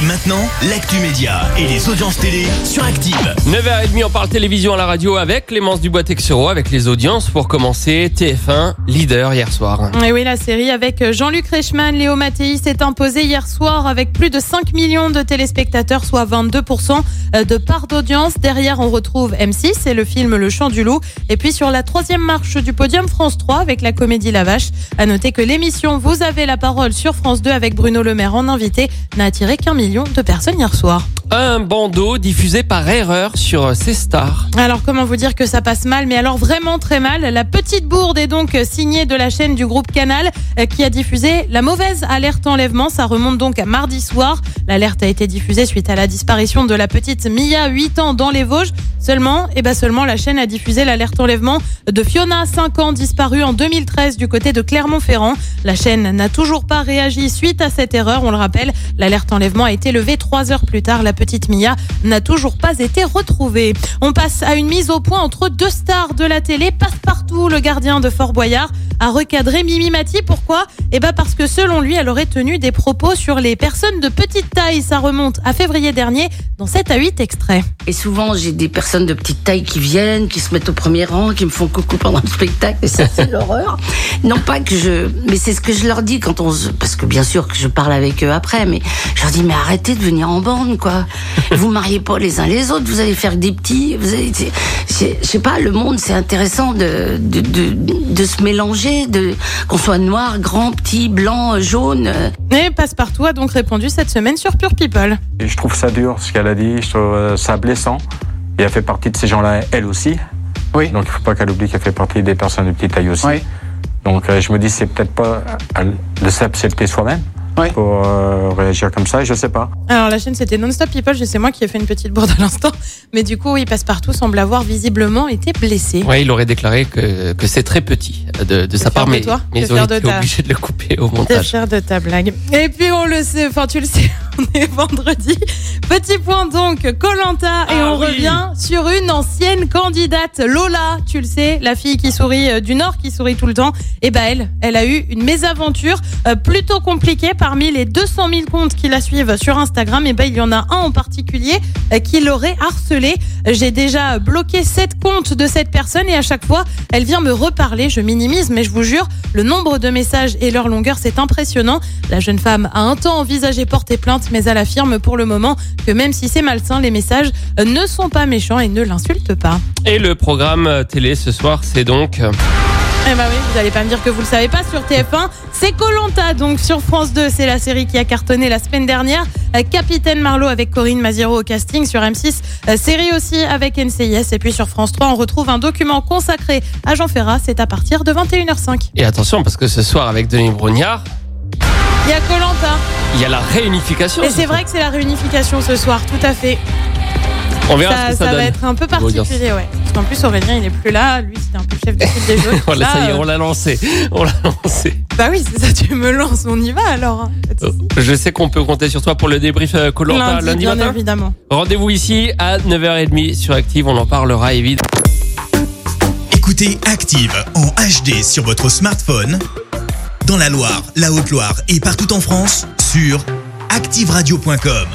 Et maintenant, l'actu média et les audiences télé sur Active. 9h30, on parle télévision à la radio avec Clémence Dubois-Texero, avec les audiences. Pour commencer, TF1, leader hier soir. Et oui, la série avec Jean-Luc Reichmann, Léo Mattei s'est imposée hier soir avec plus de 5 millions de téléspectateurs, soit 22% de part d'audience. Derrière, on retrouve M6 et le film Le Chant du Loup. Et puis sur la troisième marche du podium, France 3 avec la comédie La Vache. À noter que l'émission Vous avez la parole sur France 2 avec Bruno Le Maire en invité n'a attiré qu'un million de personnes hier soir. Un bandeau diffusé par erreur sur C Stars. Alors comment vous dire que ça passe mal, mais alors vraiment très mal. La petite bourde est donc signée de la chaîne du groupe Canal euh, qui a diffusé la mauvaise alerte enlèvement. Ça remonte donc à mardi soir. L'alerte a été diffusée suite à la disparition de la petite Mia, 8 ans, dans les Vosges. Seulement, et ben seulement la chaîne a diffusé l'alerte enlèvement de Fiona, 5 ans, disparue en 2013 du côté de Clermont-Ferrand. La chaîne n'a toujours pas réagi suite à cette erreur. On le rappelle, l'alerte enlèvement a été levée trois heures plus tard. Petite Mia n'a toujours pas été retrouvée. On passe à une mise au point entre deux stars de la télé. Passe-partout, le gardien de Fort Boyard a recadré Mimi Mati. Pourquoi? Eh ben parce que selon lui, elle aurait tenu des propos sur les personnes de petite taille. Ça remonte à février dernier dans 7 à 8 extraits. Et souvent, j'ai des personnes de petite taille qui viennent, qui se mettent au premier rang, qui me font coucou pendant le spectacle. Et ça, c'est l'horreur. Non pas que je, mais c'est ce que je leur dis quand on se, parce que bien sûr que je parle avec eux après, mais je leur dis, mais arrêtez de venir en bande, quoi. Vous mariez pas les uns les autres, vous allez faire des petits, vous allez, je sais pas, le monde, c'est intéressant de, de, de, de se mélanger, de, qu'on soit noir, grand, petit, blanc, jaune. Et Passepartout a donc répondu cette semaine sur Pure People. Et je trouve ça dur ce qu'elle a dit, je trouve euh, ça blessant. Et elle fait partie de ces gens-là, elle aussi. Oui. Donc il faut pas qu'elle oublie qu'elle fait partie des personnes de petite taille aussi. Oui. Donc euh, je me dis c'est peut-être pas de s'accepter soi-même Oui. pour euh, réagir comme ça, je sais pas. Alors la chaîne c'était Non-Stop People, je sais moi qui ai fait une petite bourde à l'instant, mais du coup oui, Passepartout semble avoir visiblement été blessé. Ouais, il aurait déclaré que, que c'est très petit de, de sa part, mais, toi mais T'es ils ont été ta- obligés de le couper au T'es montage. fier de ta blague. Et puis on le sait, enfin tu le sais, on est vendredi. Petit point donc, Colanta et Ah on oui. revient sur une ancienne candidate, Lola, tu le sais, la fille qui sourit euh, du Nord, qui sourit tout le temps. Et ben elle, elle a eu une mésaventure euh, plutôt compliquée parmi les 200 000 comptes qui la suivent sur Instagram. Et ben il y en a un en particulier euh, qui l'aurait harcelée. J'ai déjà bloqué sept comptes de cette personne et à chaque fois, elle vient me reparler. Je minimise, mais je vous jure, le nombre de messages et leur longueur, c'est impressionnant. La jeune femme a un temps envisagé porter plainte, mais elle affirme pour le moment que même si c'est malsain, les messages ne sont pas méchants et ne l'insultent pas. Et le programme télé ce soir, c'est donc... Eh ben oui, vous allez pas me dire que vous le savez pas sur TF1. C'est Colanta donc sur France 2, c'est la série qui a cartonné la semaine dernière. Euh, Capitaine Marlowe avec Corinne Maziero au casting sur M6, euh, série aussi avec NCIS et puis sur France 3, on retrouve un document consacré à Jean Ferrat, c'est à partir de 21h05. Et attention, parce que ce soir, avec Denis Brognard, Il y a Colanta il y a la réunification. et ce c'est vrai que c'est la réunification ce soir, tout à fait. On verra Ça, ce que ça, ça va être un peu particulier, ouais. Parce qu'en plus Aurélien il est plus là, lui c'était un peu le chef de file des jeux. Voilà, ça y est, euh, on l'a lancé. On l'a lancé. Bah oui, c'est ça, tu me lances, on y va alors. hein. Souci. Je sais qu'on peut compter sur toi pour le débrief euh, Koh-Lanta Lundi, lundi bien matin. évidemment. Rendez-vous ici à 9h30 sur Active, on en parlera évidemment. Écoutez Active en HD sur votre smartphone, dans la Loire, la Haute-Loire et partout en France, sur activeradio.com.